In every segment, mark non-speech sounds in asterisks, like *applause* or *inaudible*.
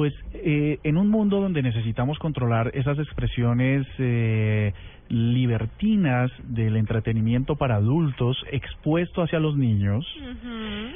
pues eh, en un mundo donde necesitamos controlar esas expresiones eh, libertinas del entretenimiento para adultos expuesto hacia los niños,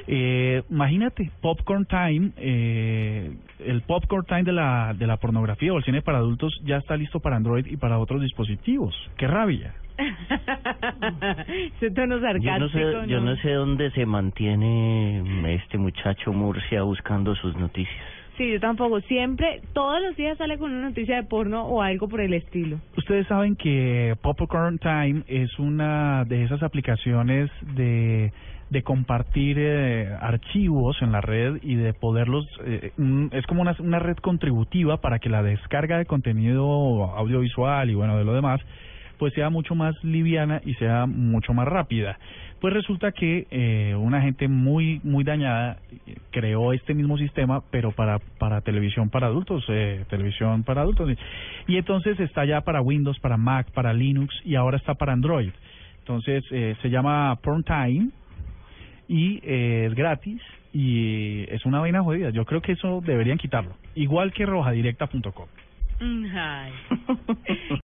eh, imagínate, Popcorn Time, el Popcorn Time de la, de la pornografía o el cine para adultos ya está listo para Android y para otros dispositivos. ¡Qué rabia! *laughs* Ese tono sarcástico, yo no sé, yo no sé dónde se mantiene este muchacho Murcia buscando sus noticias. Sí, yo tampoco. Siempre, todos los días sale con una noticia de porno o algo por el estilo. Ustedes saben que Popcorn Time es una de esas aplicaciones de de compartir eh, archivos en la red y de poderlos eh, es como una, una red contributiva para que la descarga de contenido audiovisual y bueno de lo demás pues sea mucho más liviana y sea mucho más rápida. Pues resulta que eh, una gente muy muy dañada creó este mismo sistema, pero para para televisión para adultos, eh, televisión para adultos. Y entonces está ya para Windows, para Mac, para Linux y ahora está para Android. Entonces eh, se llama Porn Time y eh, es gratis y es una vaina jodida. Yo creo que eso deberían quitarlo. Igual que rojadirecta.com. *laughs*